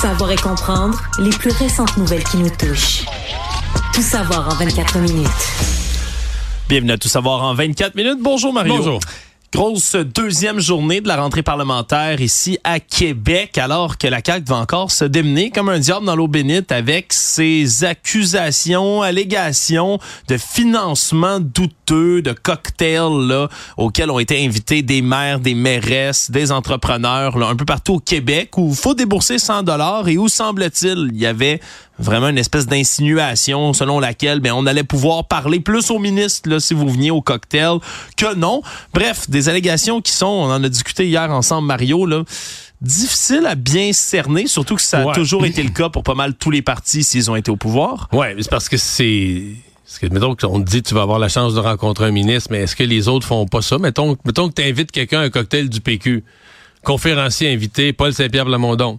savoir et comprendre les plus récentes nouvelles qui nous touchent. Tout savoir en 24 minutes. Bienvenue à Tout savoir en 24 minutes. Bonjour Mario. Bonjour. Grosse deuxième journée de la rentrée parlementaire ici à Québec, alors que la CAQ va encore se démener comme un diable dans l'eau bénite avec ses accusations, allégations de financement douteux, de cocktails là, auxquels ont été invités des maires, des mairesses, des entrepreneurs là, un peu partout au Québec où il faut débourser 100 dollars et où semble-t-il il y avait vraiment une espèce d'insinuation selon laquelle ben, on allait pouvoir parler plus au ministre là, si vous veniez au cocktail que non. Bref, allégations qui sont, on en a discuté hier ensemble, Mario, là, difficiles à bien cerner, surtout que ça a Ouais. toujours été le cas pour pas mal tous les partis s'ils ont été au pouvoir. Ouais, mais c'est parce que c'est. Parce que, mettons qu'on te dit tu vas avoir la chance de rencontrer un ministre, mais est-ce que les autres font pas ça? Mettons, mettons que tu invites quelqu'un à un cocktail du PQ. Conférencier invité, Paul Saint-Pierre Blamondon.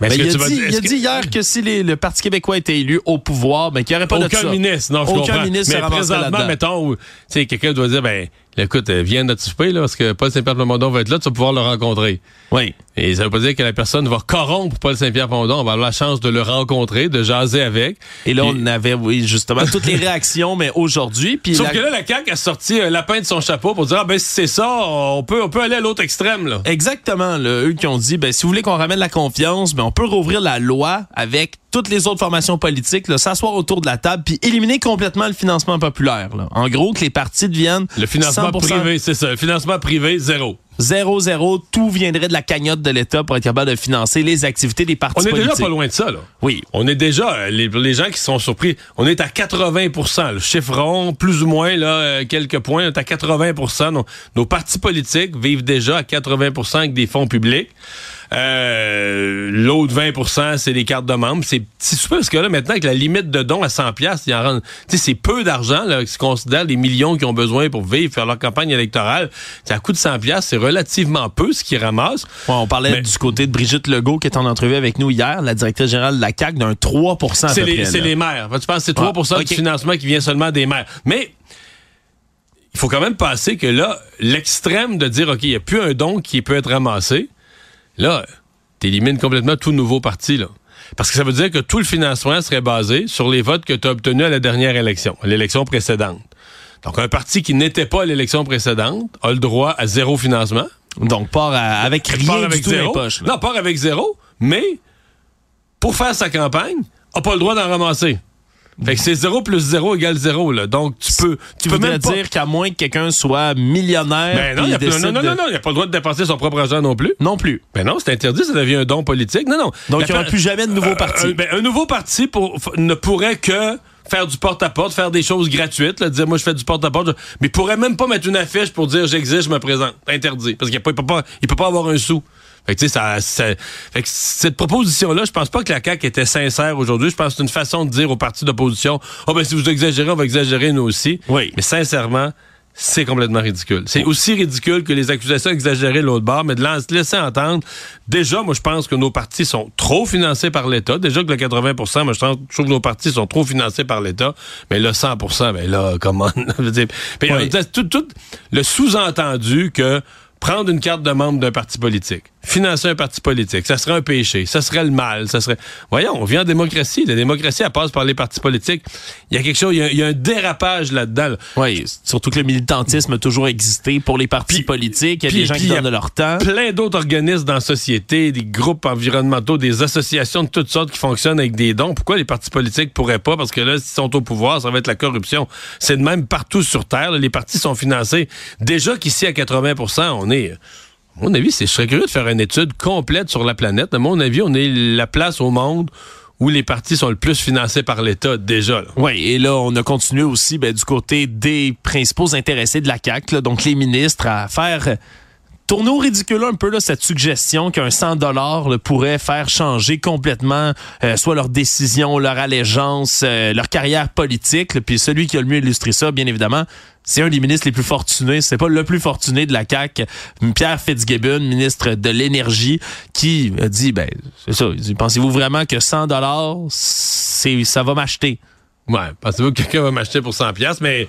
Mais Ben, il a vas dit, dire- il a est-ce que- dit hier que si les- le Parti québécois était élu au pouvoir, ben, qu'il n'y aurait pas de ça. ministre, non, je Aucun comprends. ministre mais présentement, mettons, où, tu sais, quelqu'un doit dire, ben, écoute, euh, viens notre souper, là, parce que Paul Saint-Pierre Plamondon va être là, tu vas pouvoir le rencontrer. Oui. Et ça veut pas dire que la personne va corrompre Paul Saint-Pierre Plamondon, on va avoir la chance de le rencontrer, de jaser avec. Et là, on avait, oui, justement, toutes les réactions, mais aujourd'hui. Puis Sauf la- que là, la CAQ a sorti un lapin de son chapeau pour dire, ah ben si c'est ça, on peut, on peut aller à l'autre extrême, là. Exactement, là, eux qui ont dit, ben, si vous voulez qu'on ramène la confiance, ben, on peut rouvrir la loi avec toutes les autres formations politiques, s'asseoir autour de la table, puis éliminer complètement le financement populaire. là. En gros, que les partis deviennent Le financement 100% privé, c'est ça. Le financement privé, zéro. zéro zéro, tout viendrait de la cagnotte de l'État pour être capable de financer les activités des partis On est politiques. déjà pas loin de ça, là. Oui. On est déjà, euh, les, les gens qui sont surpris, on est à 80 Le chiffre rond, plus ou moins, là, euh, quelques points, on est à 80 Nos, nos partis politiques vivent déjà à 80 avec des fonds publics. Euh, L'autre 20% c'est les cartes de membres. C'est super parce que là, maintenant, avec la limite de dons à 100 pièces, c'est peu d'argent, là, qui se considère les millions qu'ils ont besoin pour vivre, faire leur campagne électorale. À coût de 100 pièces, c'est relativement peu ce qu'ils ramassent. Ouais, on parlait Mais- du côté de Brigitte Legault qui est en entrevue avec nous hier, la directrice générale de la CAQ, d'un 3 à C'est les, maires. Tu penses que c'est 3 Ah, ok. du financement qui vient seulement des maires. Mais il faut quand même passer que là, l'extrême de dire, OK, il n'y a plus un don qui peut être ramassé, là, tu élimines complètement tout nouveau parti. Là. Parce que ça veut dire que tout le financement serait basé sur les votes que tu as obtenus à la dernière élection, à l'élection précédente. Donc, un parti qui n'était pas à l'élection précédente a le droit à zéro financement. Donc, part à- avec rien part du avec tout dans les zéro. poches. Non, part avec zéro, mais pour faire sa campagne, n'a pas le droit d'en ramasser. Fait que c'est zéro plus zéro égale zéro, là. Donc, tu peux, tu peux même pas... dire qu'à moins que quelqu'un soit millionnaire. Ben non, il y a non, non, non, il pas le droit de dépenser son propre argent non plus. Non plus. Ben non, c'est interdit, ça devient un don politique. Non, non. Donc, il n'y aura plus jamais de nouveau Euh, parti. euh, ben, un nouveau parti pour, ne pourrait que faire du porte-à-porte, faire des choses gratuites, là, dire moi je fais du porte-à-porte, mais il pourrait même pas mettre une affiche pour dire j'existe, je me présente. Interdit. Parce qu'il ne peut, pas- il peut pas avoir un sou. Fait que, tu sais, ça, ça- fait que cette proposition-là, je pense pas que la CAQ était sincère aujourd'hui. Je pense que c'est une façon de dire aux partis d'opposition, oh ben si vous exagérez, on va exagérer nous aussi. Oui. Mais sincèrement, c'est complètement ridicule. C'est aussi ridicule que les accusations exagérées de l'autre bord, mais de laisser entendre. Déjà, moi, je pense que nos partis sont trop financés par l'État. Déjà que le 80% moi, je trouve que nos partis sont trop financés par l'État. Mais le 100% ben là, comment? Oui. euh, tout, tout le sous-entendu que prendre une carte de membre d'un parti politique, financer un parti politique, ça serait un péché, ça serait le mal, ça serait... Voyons, on vit en démocratie. La démocratie, elle passe par les partis politiques. Il y a quelque chose, il y a, il y a un dérapage là-dedans. là. Oui, surtout que le militantisme a toujours existé pour les partis Puis- politiques. Il y a puis- des gens qui il y a donnent de leur temps. plein d'autres organismes dans la société, des groupes environnementaux, des associations de toutes sortes qui fonctionnent avec des dons. Pourquoi les partis politiques pourraient pas? Parce que là, s'ils sont au pouvoir, ça va être la corruption. C'est de même partout sur Terre. là. les partis sont financés. Déjà qu'ici, à 80% on est... Mon avis, c'est, je serais curieux de faire une étude complète sur la planète. À mon avis, on est la place au monde où les partis sont le plus financés par l'État déjà. Oui, et là, on a continué aussi ben, du côté des principaux intéressés de la CAQ, là, donc les ministres, à faire tourner au ridicule un peu là, cette suggestion qu'un 100 dollars pourrait faire changer complètement euh, soit leur décision, leur allégeance, euh, leur carrière politique. là. Puis celui qui a le mieux illustré ça, bien évidemment, c'est un des ministres les plus fortunés. C'est pas le plus fortuné de la CAQ, Pierre Fitzgibbon, ministre de l'énergie, qui a dit, ben, c'est ça. Pensez-vous vraiment que 100 dollars, c'est, ça va m'acheter? Ouais, pensez-vous que quelqu'un va m'acheter pour 100 pièces mais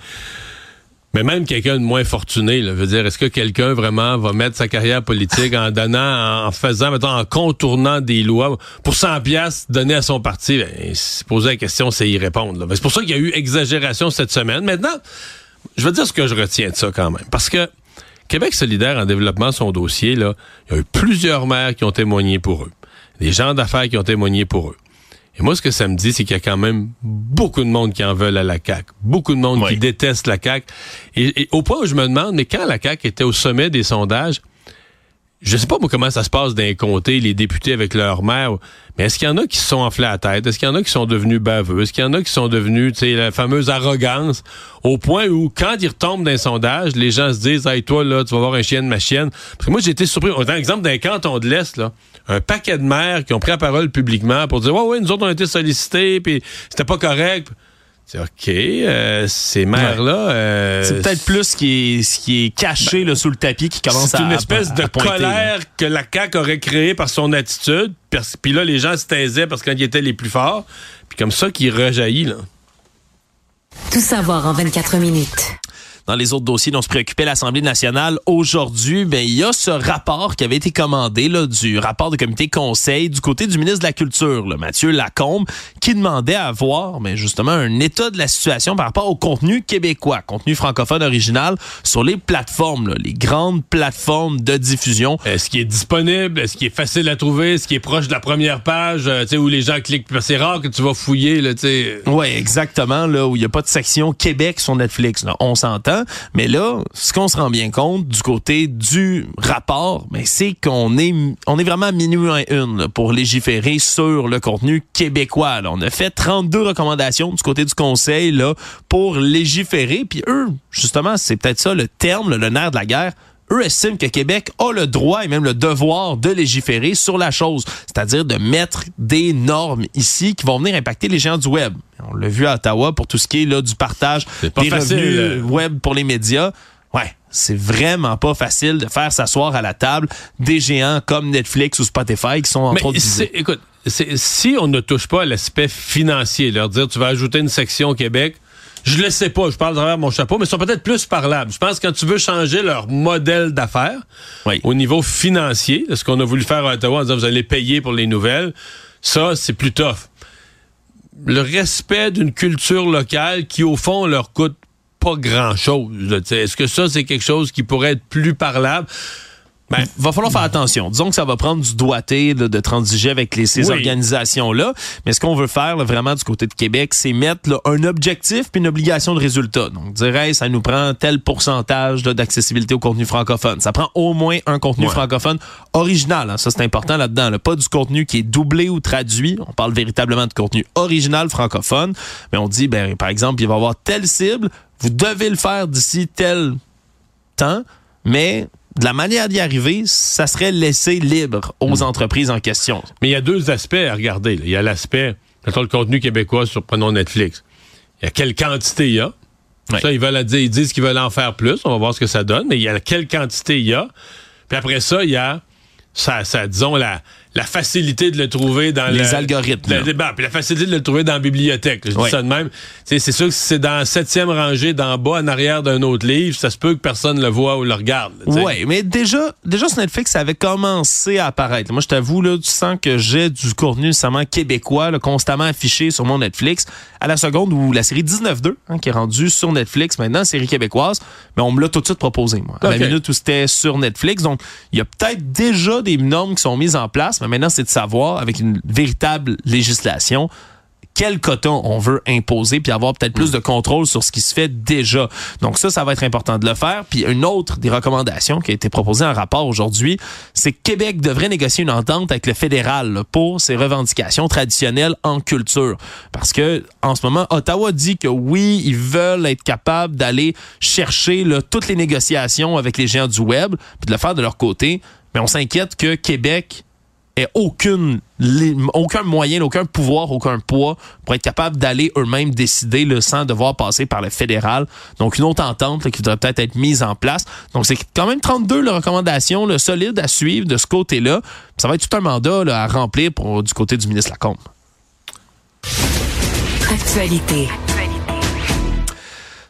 Mais même quelqu'un de moins fortuné, là, veut dire, est-ce que quelqu'un vraiment va mettre sa carrière politique en donnant, en faisant, mettons, en contournant des lois pour 100 pièces donner à son parti? Ben, se poser la question, c'est y répondre. C'est pour ça qu'il y a eu exagération cette semaine. Maintenant, je vais dire ce que je retiens de ça quand même. Parce que Québec solidaire en développement son dossier, il y a eu plusieurs maires qui ont témoigné pour eux. Des gens d'affaires qui ont témoigné pour eux. Et moi, ce que ça me dit, c'est qu'il y a quand même beaucoup de monde qui en veulent à la CAQ. Beaucoup de monde qui déteste la CAQ. Et, au point où je me demande, mais quand la CAQ était au sommet des sondages, je sais pas moi comment ça se passe d'un comté, les députés avec leur maire, mais est-ce qu'il y en a qui se sont enflés à la tête? Est-ce qu'il y en a qui sont devenus baveux? Est-ce qu'il y en a qui sont devenus, tu sais, la fameuse arrogance, au point où, quand ils retombent d'un sondage, les gens se disent, hey, toi, là, tu vas voir un chien de ma chienne. Parce que moi, j'ai été surpris. On un exemple d'un canton de l'Est, là. Un paquet de maires qui ont pris la parole publiquement pour dire, ouais, ouais, nous autres, on a été sollicités, puis c'était pas correct. C'est OK, euh, ces maires-là... Euh, c'est peut-être plus ce qui est, ce qui est caché ben, là, sous le tapis qui commence à C'est une espèce de colère que la CAQ aurait créée par son attitude. Puis là, les gens se taisaient parce qu'ils étaient les plus forts. Puis comme ça, qui rejaillit, là. Tout savoir en 24 minutes dans les autres dossiers dont se préoccupait l'Assemblée nationale aujourd'hui, ben il y a ce rapport qui avait été commandé là, du rapport de comité conseil du côté du ministre de la Culture, là, Mathieu Lacombe, qui demandait à voir ben, justement un état de la situation par rapport au contenu québécois, contenu francophone original sur les plateformes, là, les grandes plateformes de diffusion. Est-ce qui est disponible? Est-ce qui est facile à trouver? Est-ce qui est proche de la première page? Euh, où les gens cliquent? C'est rare que tu vas fouiller. Là, oui, exactement. Là, où il n'y a pas de section Québec sur Netflix. Là. On s'entend. Mais là, ce qu'on se rend bien compte du côté du rapport, c'est qu'on est, on vraiment à minuit une pour légiférer sur le contenu québécois. On a fait 32 recommandations du côté du conseil pour légiférer. Puis eux, justement, c'est peut-être ça le terme, le nerf de la guerre eux estiment que Québec a le droit et même le devoir de légiférer sur la chose, c'est-à-dire de mettre des normes ici qui vont venir impacter les géants du web. On l'a vu à Ottawa pour tout ce qui est là du partage des revenus web pour les médias. Ouais, c'est vraiment pas facile de faire s'asseoir à la table des géants comme Netflix ou Spotify qui sont en train de Écoute, si on ne touche pas à l'aspect financier, leur dire tu vas ajouter une section au Québec, je le sais pas, je parle à travers mon chapeau, mais ils sont peut-être plus parlables. Je pense que quand tu veux changer leur modèle d'affaires au niveau financier, ce qu'on a voulu faire à Ottawa en disant vous allez payer pour les nouvelles, ça, c'est plus tough. Le respect d'une culture locale qui, au fond, leur coûte pas grand-chose. Est-ce que ça, c'est quelque chose qui pourrait être plus parlable? Ben, va falloir faire attention. Disons que ça va prendre du doigté de transiger avec les, ces organisations-là. Mais ce qu'on veut faire vraiment du côté de Québec, c'est mettre un objectif puis une obligation de résultat. Donc, dire, ça nous prend tel pourcentage d'accessibilité au contenu francophone. Ça prend au moins un contenu francophone original. Hein. Ça, c'est important là-dedans. Pas du contenu qui est doublé ou traduit. On parle véritablement de contenu original francophone. Mais on dit, ben, par exemple, il va y avoir telle cible. Vous devez le faire d'ici tel temps. Mais de la manière d'y arriver, ça serait laisser libre aux hmm. entreprises en question. Mais il y a deux aspects à regarder. Il y a l'aspect, mettons le contenu québécois sur, prenons Netflix. Il y a quelle quantité il y a. Ça, ils veulent dire, ils disent qu'ils veulent en faire plus. On va voir ce que ça donne. Mais il y a quelle quantité il y a. Puis après ça, il y a, ça, ça disons, la, la facilité de le trouver dans les algorithmes. Le débat, puis la facilité de le trouver dans la bibliothèque. Je dis ça de même. C'est sûr que si c'est dans la septième rangée, d'en bas, en arrière d'un autre livre, ça se peut que personne le voit ou le regarde. Oui, mais déjà, déjà sur Netflix, ça avait commencé à apparaître. Moi, je t'avoue, là, tu sens que j'ai du contenu nécessairement québécois, constamment affiché sur mon Netflix. À la seconde où la série 19-2, hein, qui est rendue sur Netflix maintenant, série québécoise, mais on me l'a tout de suite proposé, moi. À la minute où c'était sur Netflix. Donc, il y a peut-être déjà des normes qui sont mises en place maintenant, c'est de savoir, avec une véritable législation, quel coton on veut imposer, puis avoir peut-être plus de contrôle sur ce qui se fait déjà. Donc ça, ça va être important de le faire. Puis une autre des recommandations qui a été proposée en rapport aujourd'hui, c'est que Québec devrait négocier une entente avec le fédéral pour ses revendications traditionnelles en culture. Parce que en ce moment, Ottawa dit que oui, ils veulent être capables d'aller chercher toutes les négociations avec les géants du web, puis de le faire de leur côté. Mais on s'inquiète que Québec ait aucune, aucun moyen, aucun pouvoir, aucun poids pour être capable d'aller eux-mêmes décider le sans devoir passer par le fédéral. Donc, une autre entente qui devrait peut-être être mise en place. Donc, c'est quand même 32 le recommandations le solide à suivre de ce côté-là. Ça va être tout un mandat à remplir du côté du ministre Lacombe. Actualité.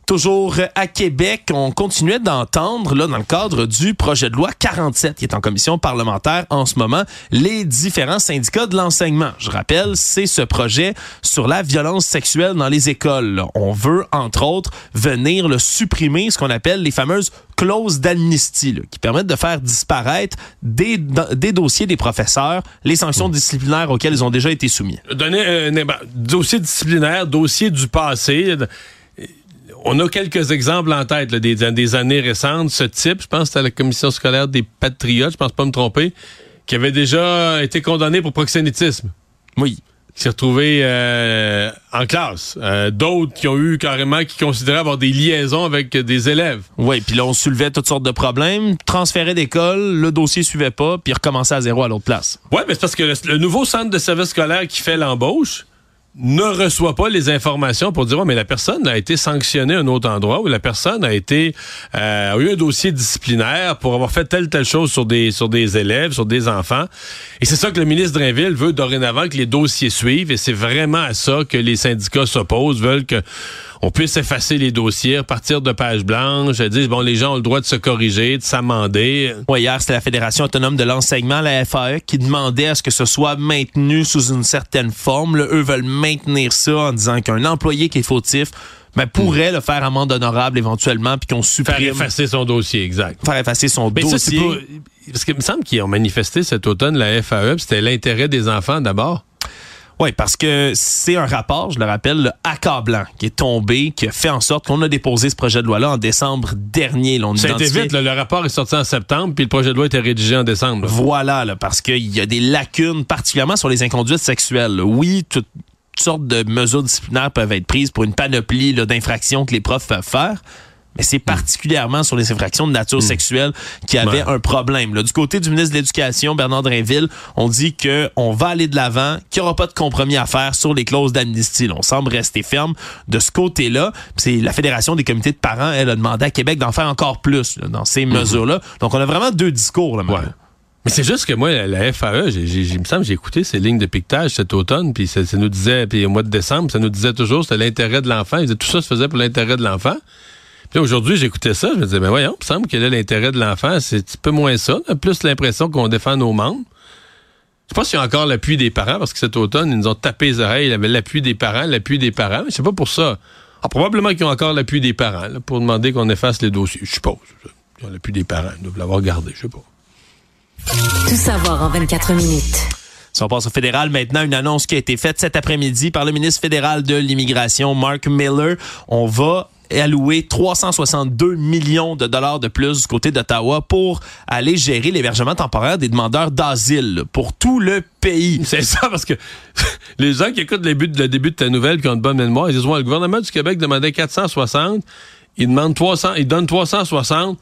Toujours à Québec, on continuait d'entendre, là, dans le cadre du projet de loi 47 qui est en commission parlementaire en ce moment, les différents syndicats de l'enseignement. Je rappelle, c'est ce projet sur la violence sexuelle dans les écoles. On veut, entre autres, venir le supprimer, ce qu'on appelle les fameuses clauses d'amnistie, qui permettent de faire disparaître des, dossiers des professeurs, les sanctions disciplinaires auxquelles ils ont déjà été soumis. Donner un dossier disciplinaire, dossier du passé on a quelques exemples en tête des, des, années récentes. Ce type, je pense que c'était la commission scolaire des Patriotes, je pense pas me tromper, qui avait déjà été condamné pour proxénétisme. Oui. Qui s'est retrouvé euh, en classe. Euh, d'autres qui ont eu carrément, qui considéraient avoir des liaisons avec des élèves. Oui, puis là, on soulevait toutes sortes de problèmes, transférait d'école, le dossier suivait pas, puis recommençait à zéro à l'autre place. Oui, mais c'est parce que le nouveau centre de service scolaire qui fait l'embauche, ne reçoit pas les informations pour dire mais la personne a été sanctionnée à un autre endroit ou la personne a été euh, eu un dossier disciplinaire pour avoir fait telle telle chose sur des sur des élèves, sur des enfants. Et c'est ça que le ministre Drainville veut dorénavant que les dossiers suivent et c'est vraiment à ça que les syndicats s'opposent, veulent que on puisse effacer les dossiers, partir de page blanche, dire bon les gens ont le droit de se corriger, de s'amender. Ouais, hier c'était la Fédération autonome de l'enseignement, la FAE, qui demandait à ce que ce soit maintenu sous une certaine forme. eux veulent maintenir ça en disant qu'un employé qui est fautif ben, pourrait le faire amende honorable éventuellement puis qu'on supprime. Faire effacer son dossier, exact. Faire effacer son Mais dossier. Ça, parce qu'il me semble qu'ils ont manifesté cet automne la FAE, c'était l'intérêt des enfants d'abord. Oui, parce que c'est un rapport, je le rappelle, le accablant, qui est tombé, qui a fait en sorte qu'on a déposé ce projet de loi-là en décembre dernier. Là, Ça a été vite, le rapport est sorti en septembre, puis le projet de loi était rédigé en décembre. Voilà, là, parce qu'il y a des lacunes, particulièrement sur les inconduites sexuelles. Oui, toutes sortes de mesures disciplinaires peuvent être prises pour une panoplie d'infractions que les profs peuvent faire mais c'est particulièrement sur les infractions de nature hmm. sexuelle qui avait un problème. Là, du côté du ministre de l'Éducation, Bernard Drinville, on dit que on va aller de l'avant, qu'il n'y aura pas de compromis à faire sur les clauses d'amnistie. On semble rester ferme de ce côté-là. C'est la Fédération des comités de parents, elle a demandé à Québec d'en faire encore plus dans ces hmm. mesures-là. Donc, on a vraiment deux discours. Là, Mais c'est juste que moi, la FAE, il me semble j'ai écouté ces lignes de piquetage cet automne, puis ça, nous disait, puis au mois de décembre, ça nous disait toujours c'était l'intérêt de l'enfant. tout ça se faisait pour l'intérêt de l'enfant. Puis aujourd'hui, j'écoutais ça, je me disais, ben voyons, il me semble que là, l'intérêt de l'enfant, c'est un petit peu moins ça. plus l'impression qu'on défend nos membres. Je sais pas s'il y a encore l'appui des parents, parce que cet automne, ils nous ont tapé les oreilles. Il y avait l'appui des parents, l'appui des parents, mais c'est pas pour ça. Ah, probablement qu'ils ont encore l'appui des parents, pour demander qu'on efface les dossiers. Je suppose. Ils ont l'appui des parents. Ils doivent l'avoir gardé, je sais pas. Tout savoir en 24 minutes. Si on passe au fédéral, maintenant, une annonce qui a été faite cet après-midi par le ministre fédéral de l'Immigration, Mark Miller. On va alloué 362 millions de dollars de plus du côté d'Ottawa pour aller gérer l'hébergement temporaire des demandeurs d'asile pour tout le pays. C'est ça, parce que les gens qui écoutent le début, le début de ta nouvelle, qui ont de bonne mémoire, ils disent, le gouvernement du Québec demandait 460, il demande 300, il donne 360,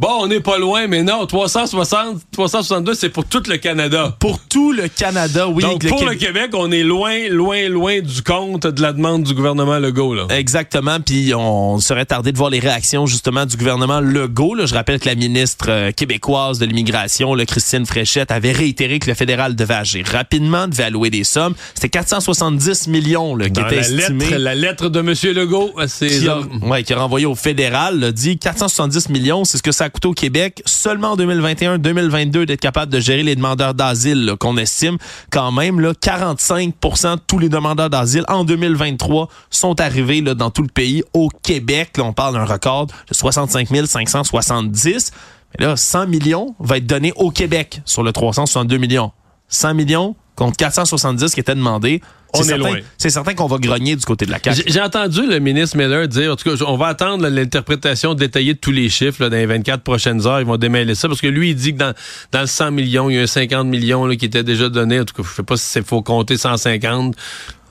Bon, on n'est pas loin, mais non, 360, 362, c'est pour tout le Canada. Pour tout le Canada, oui. Donc, pour le Québec, on est loin, loin, loin du compte de la demande du gouvernement Legault. Là. Exactement, puis on serait tardé de voir les réactions, justement, du gouvernement Legault. Là. Je rappelle que la ministre euh, québécoise de l'immigration, Christine Fréchette, avait réitéré que le fédéral devait agir rapidement, devait allouer des sommes. C'était 470 millions là, qui était estimé. Lettre, la lettre de M. Legault, c'est... Qui a, ouais, qui a renvoyé au fédéral, dit 470 millions, c'est ce que ça a coûté au Québec seulement en 2021-2022 d'être capable de gérer les demandeurs d'asile qu'on estime quand même là, 45 de tous les demandeurs d'asile en 2023 sont arrivés là, dans tout le pays. Au Québec, on parle d'un record de 65 570. Mais là, 100 millions va être donné au Québec sur le 362 millions. 100 millions contre 470 qui étaient demandés. On est, loin. C'est certain qu'on va grogner du côté de la CAQ. J'ai entendu le ministre Miller dire, en tout cas, on va attendre l'interprétation détaillée de tous les chiffres dans les 24 prochaines heures. Ils vont démêler ça parce que lui, il dit que dans, dans le 100 millions, il y a un 50 millions qui était déjà donné. En tout cas, je sais pas si c'est faut compter 150.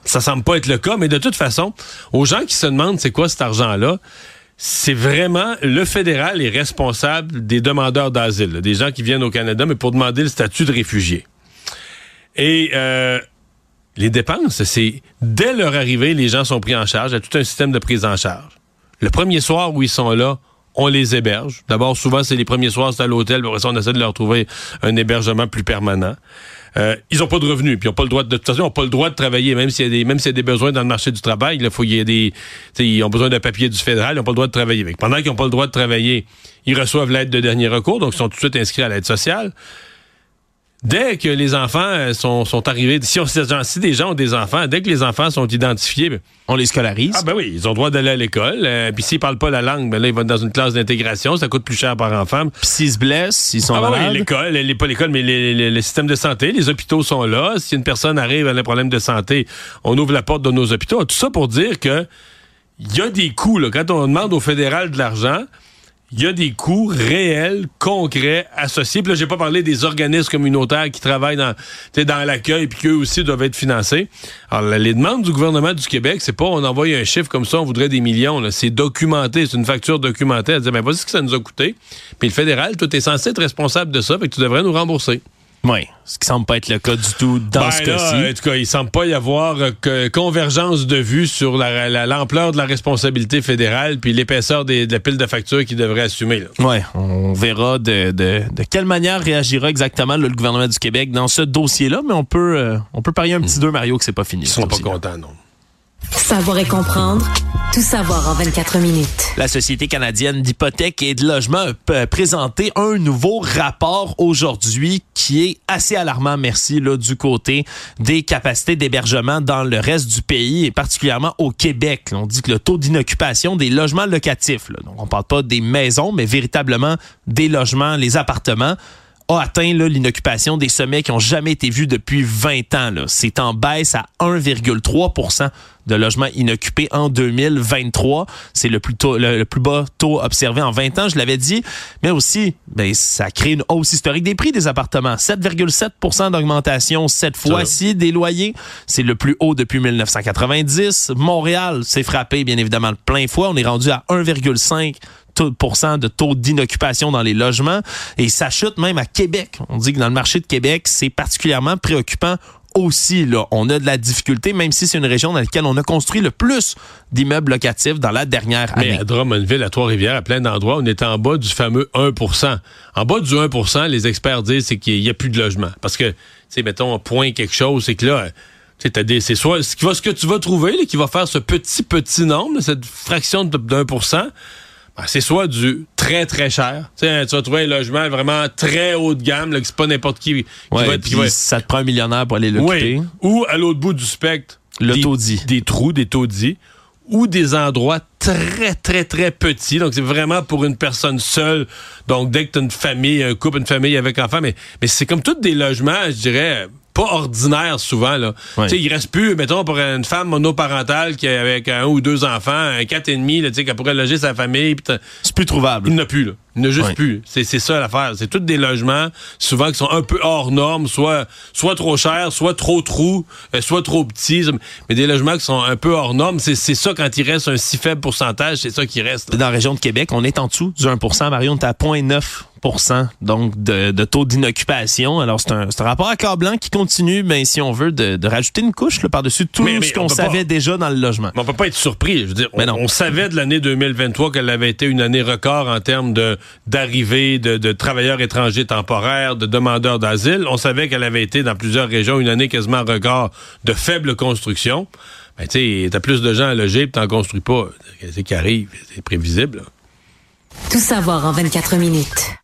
Ça semble pas être le cas, mais de toute façon, aux gens qui se demandent c'est quoi cet argent-là, c'est vraiment le fédéral est responsable des demandeurs d'asile, des gens qui viennent au Canada, mais pour demander le statut de réfugié. Et euh, les dépenses, c'est dès leur arrivée, les gens sont pris en charge. Il y a tout un système de prise en charge. Le premier soir où ils sont là, on les héberge. D'abord, souvent, c'est les premiers soirs, c'est à l'hôtel, après ça, on essaie de leur trouver un hébergement plus permanent. Euh, ils n'ont pas de revenus, puis ils n'ont pas le droit de, de toute façon, ils n'ont pas le droit de travailler, même s'il y a des, même s'il y a des besoins dans le marché du travail. Il faut y des, ils ont besoin d'un papier du fédéral, ils n'ont pas le droit de travailler. Pendant qu'ils n'ont pas le droit de travailler, ils reçoivent l'aide de dernier recours, donc ils sont tout de suite inscrits à l'aide sociale. Dès que les enfants euh, sont, sont arrivés, si, on, si des gens ont des enfants, dès que les enfants sont identifiés, ben, on les scolarise. Ah ben oui, ils ont le droit d'aller à l'école. Euh, puis s'ils parlent pas la langue, ben là ils vont dans une classe d'intégration, ça coûte plus cher par enfant. Puis s'ils se blessent, ils sont ah, malades. Oui, l'école, les, pas l'école, mais les, les, les, systèmes de santé, les hôpitaux sont là. Si une personne arrive à un problème de santé, on ouvre la porte de nos hôpitaux. Tout ça pour dire que il y a des coûts là. Quand on demande au fédéral de l'argent, il y a des coûts réels, concrets, associés. Puis là, j'ai pas parlé des organismes communautaires qui travaillent dans, l'accueil puis qu'eux aussi doivent être financés. Alors, les demandes du gouvernement du Québec, c'est pas on envoie un chiffre comme ça, on voudrait des millions. C'est documenté, c'est une facture documentée. Elle dit, ben voici ce que ça nous a coûté. Puis le fédéral, toi, t'es censé être responsable de ça, fait que tu devrais nous rembourser. Oui, ce qui semble pas être le cas du tout dans ben ce cas-ci. En tout cas, il semble pas y avoir euh, convergence de vues sur l'ampleur de la responsabilité fédérale puis l'épaisseur de la pile de factures qu'il devrait assumer. Oui, on verra de, de, de, quelle manière réagira exactement là, le gouvernement du Québec dans ce dossier-là, mais on peut, euh, on peut parier un petit deux, Mario, que c'est pas fini. Ils sont pas contents, non. Savoir et comprendre. Tout savoir en 24 minutes. La Société canadienne d'hypothèque et de logement a présenté un nouveau rapport aujourd'hui qui est assez alarmant, merci, là, du côté des capacités d'hébergement dans le reste du pays et particulièrement au Québec. On dit que le taux d'inoccupation des logements locatifs, là, donc on parle pas des maisons, mais véritablement des logements, les appartements, a atteint l'inoccupation des sommets qui ont jamais été vus depuis 20 ans. C'est en baisse à 1,3% de logements inoccupés en 2023. C'est le plus tôt, le, plus bas taux observé en 20 ans, je l'avais dit. Mais aussi, ben, ça crée une hausse historique des prix des appartements. 7,7% d'augmentation cette fois-ci des loyers. C'est le plus haut depuis 1990. Montréal s'est frappé, bien évidemment, de plein fois. On est rendu à 1,5 de taux d'inoccupation dans les logements et ça chute même à Québec. On dit que dans le marché de Québec, c'est particulièrement préoccupant aussi. Là, on a de la difficulté, même si c'est une région dans laquelle on a construit le plus d'immeubles locatifs dans la dernière année. Mais à Drummondville, à Trois-Rivières, à plein d'endroits, on est en bas du fameux 1% En bas du 1% les experts disent c'est qu'il n'y a plus de logement. Parce que, tu sais, mettons, point quelque chose, c'est que là, c'est soit ce, que tu vas trouver là, qui va faire ce petit, petit nombre, cette fraction d'un pour cent, ben, c'est soit du très très cher. tu vas trouver un logement vraiment très haut de gamme, là, que c'est pas n'importe qui, qui, va être, Ça te prend un millionnaire pour aller l'occuper. Oui. Ou à l'autre bout du spectre, le des, taudis. Des trous, des taudis. Ou des endroits très, très, très petits. Donc, c'est vraiment pour une personne seule. Donc, dès que tu as une famille, un couple, une famille avec enfants, mais, mais c'est comme tous des logements, je dirais, pas ordinaire souvent. Là. Ouais. Il reste plus, mettons, pour une femme monoparentale qui avec un ou deux enfants, un quatre et demi, qui pourrait loger sa famille. C'est plus trouvable. Il n'y en a plus. Là. Il n'y en a juste plus. C'est ça l'affaire. C'est tous des logements, souvent qui sont un peu hors normes, soit, soit trop chers, soit trop trous, euh, soit trop petits. Mais des logements qui sont un peu hors normes, c'est ça quand il reste un si faible pourcentage, c'est ça qui reste. Là. Dans la région de Québec, on est en dessous du 1% Marion, on est à 0,9% donc de, de taux d'inoccupation. Alors c'est un, un, rapport accablant qui continue, ben, si on veut, de, de rajouter une couche par-dessus tout mais, mais ce qu'on savait pas, déjà dans le logement. Mais on peut pas être surpris. Je veux dire, on, on, savait de l'année 2023 qu'elle avait été une année record en termes de d'arrivée de, travailleurs étrangers temporaires, de demandeurs d'asile. On savait qu'elle avait été dans plusieurs régions une année quasiment record de faible construction. Ben, tu sais, t'as plus de gens à loger, t'en construis pas. C'est qui arrive, c'est prévisible. Tout savoir en 24 minutes.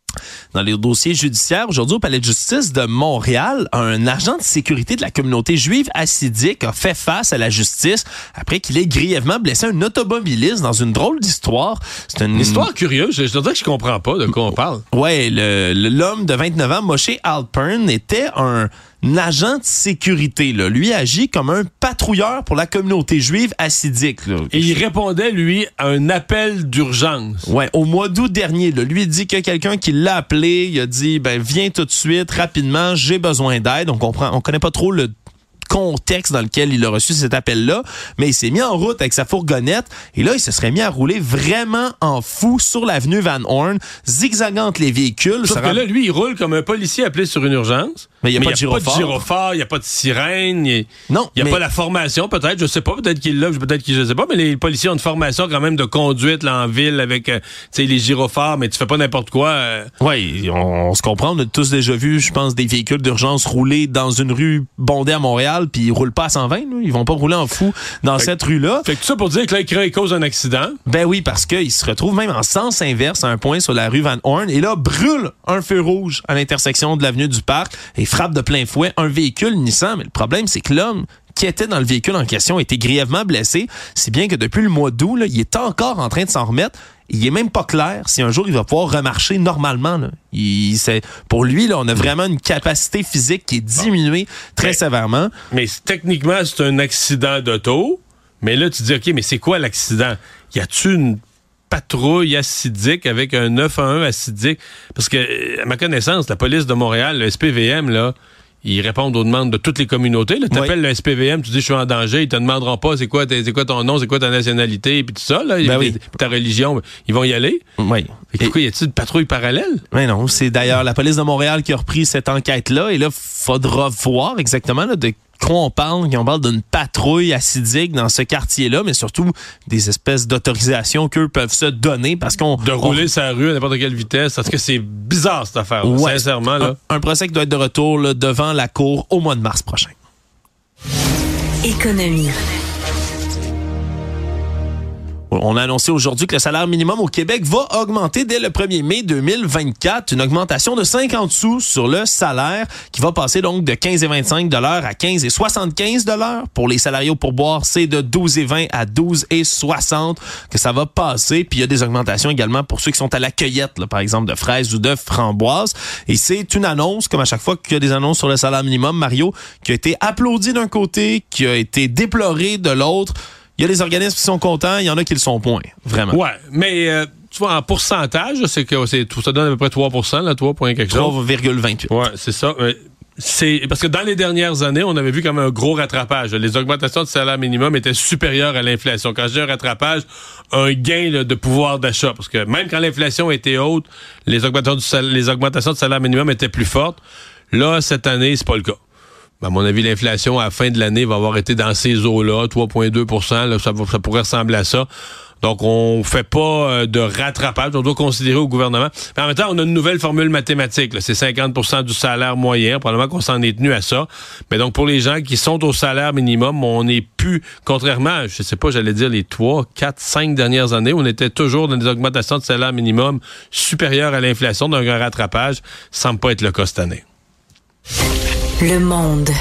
Dans les dossiers judiciaires, aujourd'hui au Palais de justice de Montréal, un agent de sécurité de la communauté juive assidique a fait face à la justice après qu'il ait grièvement blessé un automobiliste dans une drôle d'histoire. C'est une histoire curieuse. Je dois dire que je comprends pas de quoi on parle. Ouais, l'homme de 29 ans, Moshe Alpern, était un agent de sécurité. Là. Lui agit comme un patrouilleur pour la communauté juive assidique. Là. Et il répondait, lui, à un appel d'urgence. Ouais, au mois d'août dernier. Là, lui, il dit a quelqu'un qui l'a appelé. Il a dit, ben, viens tout de suite, rapidement, j'ai besoin d'aide. On comprend, on connaît pas trop le contexte dans lequel il a reçu cet appel-là, mais il s'est mis en route avec sa fourgonnette et là, il se serait mis à rouler vraiment en fou sur l'avenue Van Horn, zigzagant les véhicules. Sauf que là, lui, il roule comme un policier appelé sur une urgence. Mais il n'y a, pas, de gyrophare. Il n'y a pas de sirène. Non. Il n'y a pas la formation, peut-être. Je sais pas. Peut-être qu'il l'a, peut-être qu'il je sais pas. Mais les policiers ont une formation quand même de conduite là, en ville avec euh, les gyrophares, mais tu fais pas n'importe quoi. Euh. Oui, on, se comprend. On a tous déjà vu, je pense, des véhicules d'urgence rouler dans une rue bondée à Montréal, puis ils roulent pas à 120. Là. Ils vont pas rouler en fou dans cette rue-là. Fait que tout ça pour dire que là, il cause un accident. Ben oui, parce qu'ils se retrouvent même en sens inverse à un point sur la rue Van Horn. Et là, brûle un feu rouge à l'intersection de l'avenue du Parc et frappe de plein fouet un véhicule Nissan. Mais le problème, c'est que l'homme qui était dans le véhicule en question a été grièvement blessé, si bien que depuis le mois d'août, il est encore en train de s'en remettre. Il est même pas clair si un jour il va pouvoir remarcher normalement. Il, pour lui, là, on a vraiment une capacité physique qui est diminuée très sévèrement. Mais techniquement, c'est un accident d'auto. Mais là, tu dis, OK, mais c'est quoi l'accident? Y a-tu une patrouille acidique avec un 911 acidique? Parce que, à ma connaissance, la police de Montréal, le SPVM, là, ils répondent aux demandes de toutes les communautés. Tu appelles le SPVM, tu dis je suis en danger, ils te demanderont pas c'est quoi, quoi ton nom, c'est quoi ta nationalité, puis tout ça, là, ben ta religion, ils vont y aller. Oui. Et, quoi, y a-t-il une patrouille parallèle? Mais non, c'est d'ailleurs la police de Montréal qui a repris cette enquête-là, et là, faudra voir exactement là, de quoi on parle, on parle d'une patrouille acidique dans ce quartier-là, mais surtout des espèces d'autorisations qu'eux peuvent se donner parce qu'on... De rouler sa rue à n'importe quelle vitesse, parce que c'est bizarre cette affaire, sincèrement. Là. Un, un, procès qui doit être de retour devant la Cour au mois de mars prochain. Économie. On a annoncé aujourd'hui que le salaire minimum au Québec va augmenter dès le 1er mai 2024, une augmentation de 50 sous sur le salaire qui va passer donc de 15 et 25 dollars à 15 et 75 dollars. Pour les salariés au pourboire, c'est de 12 et 20 à 12 et 60 que ça va passer. Puis il y a des augmentations également pour ceux qui sont à la cueillette, par exemple de fraises ou de framboises. Et c'est une annonce, comme à chaque fois qu'il y a des annonces sur le salaire minimum, Mario, qui a été applaudie d'un côté, qui a été déplorée de l'autre. Il y a des organismes qui sont contents, il y en a qui le sont point, vraiment. Ouais, mais euh, tu vois, en pourcentage, c'est que c'est tout ça donne à peu près 3% là, 3, quelque chose. 3,28. Ouais, c'est ça. C'est parce que dans les dernières années, on avait vu comme un gros rattrapage. Les augmentations de salaire minimum étaient supérieures à l'inflation. Quand je dis un rattrapage, un gain de pouvoir d'achat. Parce que même quand l'inflation était haute, les augmentations, les augmentations de salaire minimum étaient plus fortes. Là, cette année, c'est pas le cas. Ben, à mon avis, l'inflation à la fin de l'année va avoir été dans ces eaux-là, 3,2% ça, ça pourrait ressembler à ça. Donc, on fait pas euh, de rattrapage. On doit considérer au gouvernement. Mais en même temps, on a une nouvelle formule mathématique. C'est 50% du salaire moyen. Probablement qu'on s'en est tenu à ça. Mais donc, pour les gens qui sont au salaire minimum, on n'est plus, contrairement, je sais pas, j'allais dire les 3, 4, 5 dernières années, on était toujours dans des augmentations de salaire minimum supérieures à l'inflation. Donc, un rattrapage semble pas être le cas cette année. Le monde.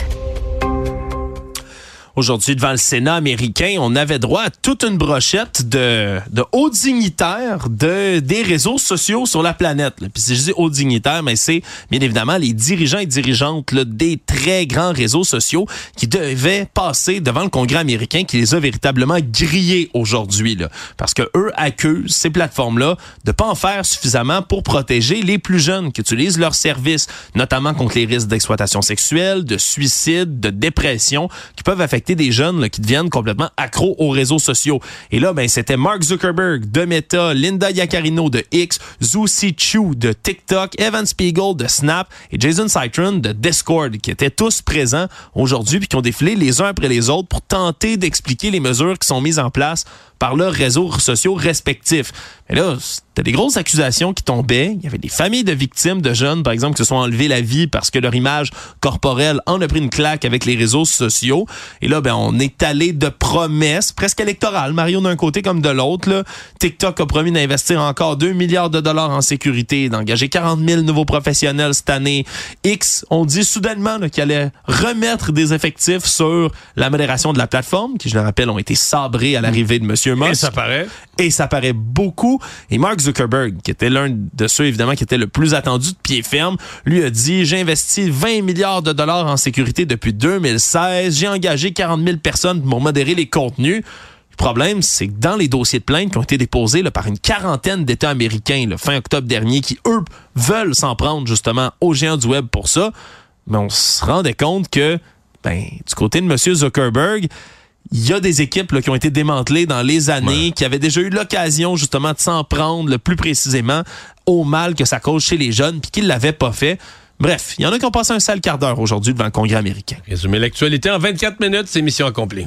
Aujourd'hui, devant le Sénat américain, on avait droit à toute une brochette de, de hauts dignitaires de, des réseaux sociaux sur la planète. Puis si je dis hauts dignitaires, mais c'est bien évidemment les dirigeants et dirigeantes des très grands réseaux sociaux qui devaient passer devant le Congrès américain qui les a véritablement grillés aujourd'hui. Parce que eux accusent ces plateformes-là de pas en faire suffisamment pour protéger les plus jeunes qui utilisent leurs services, notamment contre les risques d'exploitation sexuelle, de suicide, de dépression, qui peuvent affecter des jeunes qui deviennent complètement accros aux réseaux sociaux. Et là, ben, c'était Mark Zuckerberg de Meta, Linda Yaccarino de X, Zhu Chu de TikTok, Evan Spiegel de Snap et Jason Citron de Discord qui étaient tous présents aujourd'hui puis qui ont défilé les uns après les autres pour tenter d'expliquer les mesures qui sont mises en place par leurs réseaux sociaux respectifs. Mais là, c'était des grosses accusations qui tombaient. Il y avait des familles de victimes de jeunes, par exemple, qui se sont enlevés la vie parce que leur image corporelle en a pris une claque avec les réseaux sociaux. Et là, ben, on est allé de promesses presque électorales, Mario d'un côté comme de l'autre. TikTok a promis d'investir encore 2 milliards de dollars en sécurité, d'engager 40 000 nouveaux professionnels cette année. X, on dit soudainement qu'il allait remettre des effectifs sur la modération de la plateforme, qui, je le rappelle, ont été sabrés à l'arrivée de Monsieur et ça paraît. Et ça paraît beaucoup. Et Mark Zuckerberg, qui était l'un de ceux, évidemment, qui était le plus attendu de pied ferme, lui a dit, j'ai investi 20 milliards de dollars en sécurité depuis 2016. J'ai engagé 40 000 personnes pour modérer les contenus. Le problème, c'est que dans les dossiers de plainte qui ont été déposés par une quarantaine d'États américains le fin octobre dernier, qui, eux, veulent s'en prendre justement aux géants du web pour ça, mais on se rendait compte que, ben, du côté de M. Zuckerberg, il y a des équipes qui ont été démantelées dans les années, qui avaient déjà eu l'occasion justement de s'en prendre le plus précisément au mal que ça cause chez les jeunes, puis qui ne l'avaient pas fait. Bref, il y en a qui ont passé un sale quart d'heure aujourd'hui devant le Congrès américain. Résumer l'actualité en 24 minutes, c'est mission accomplie.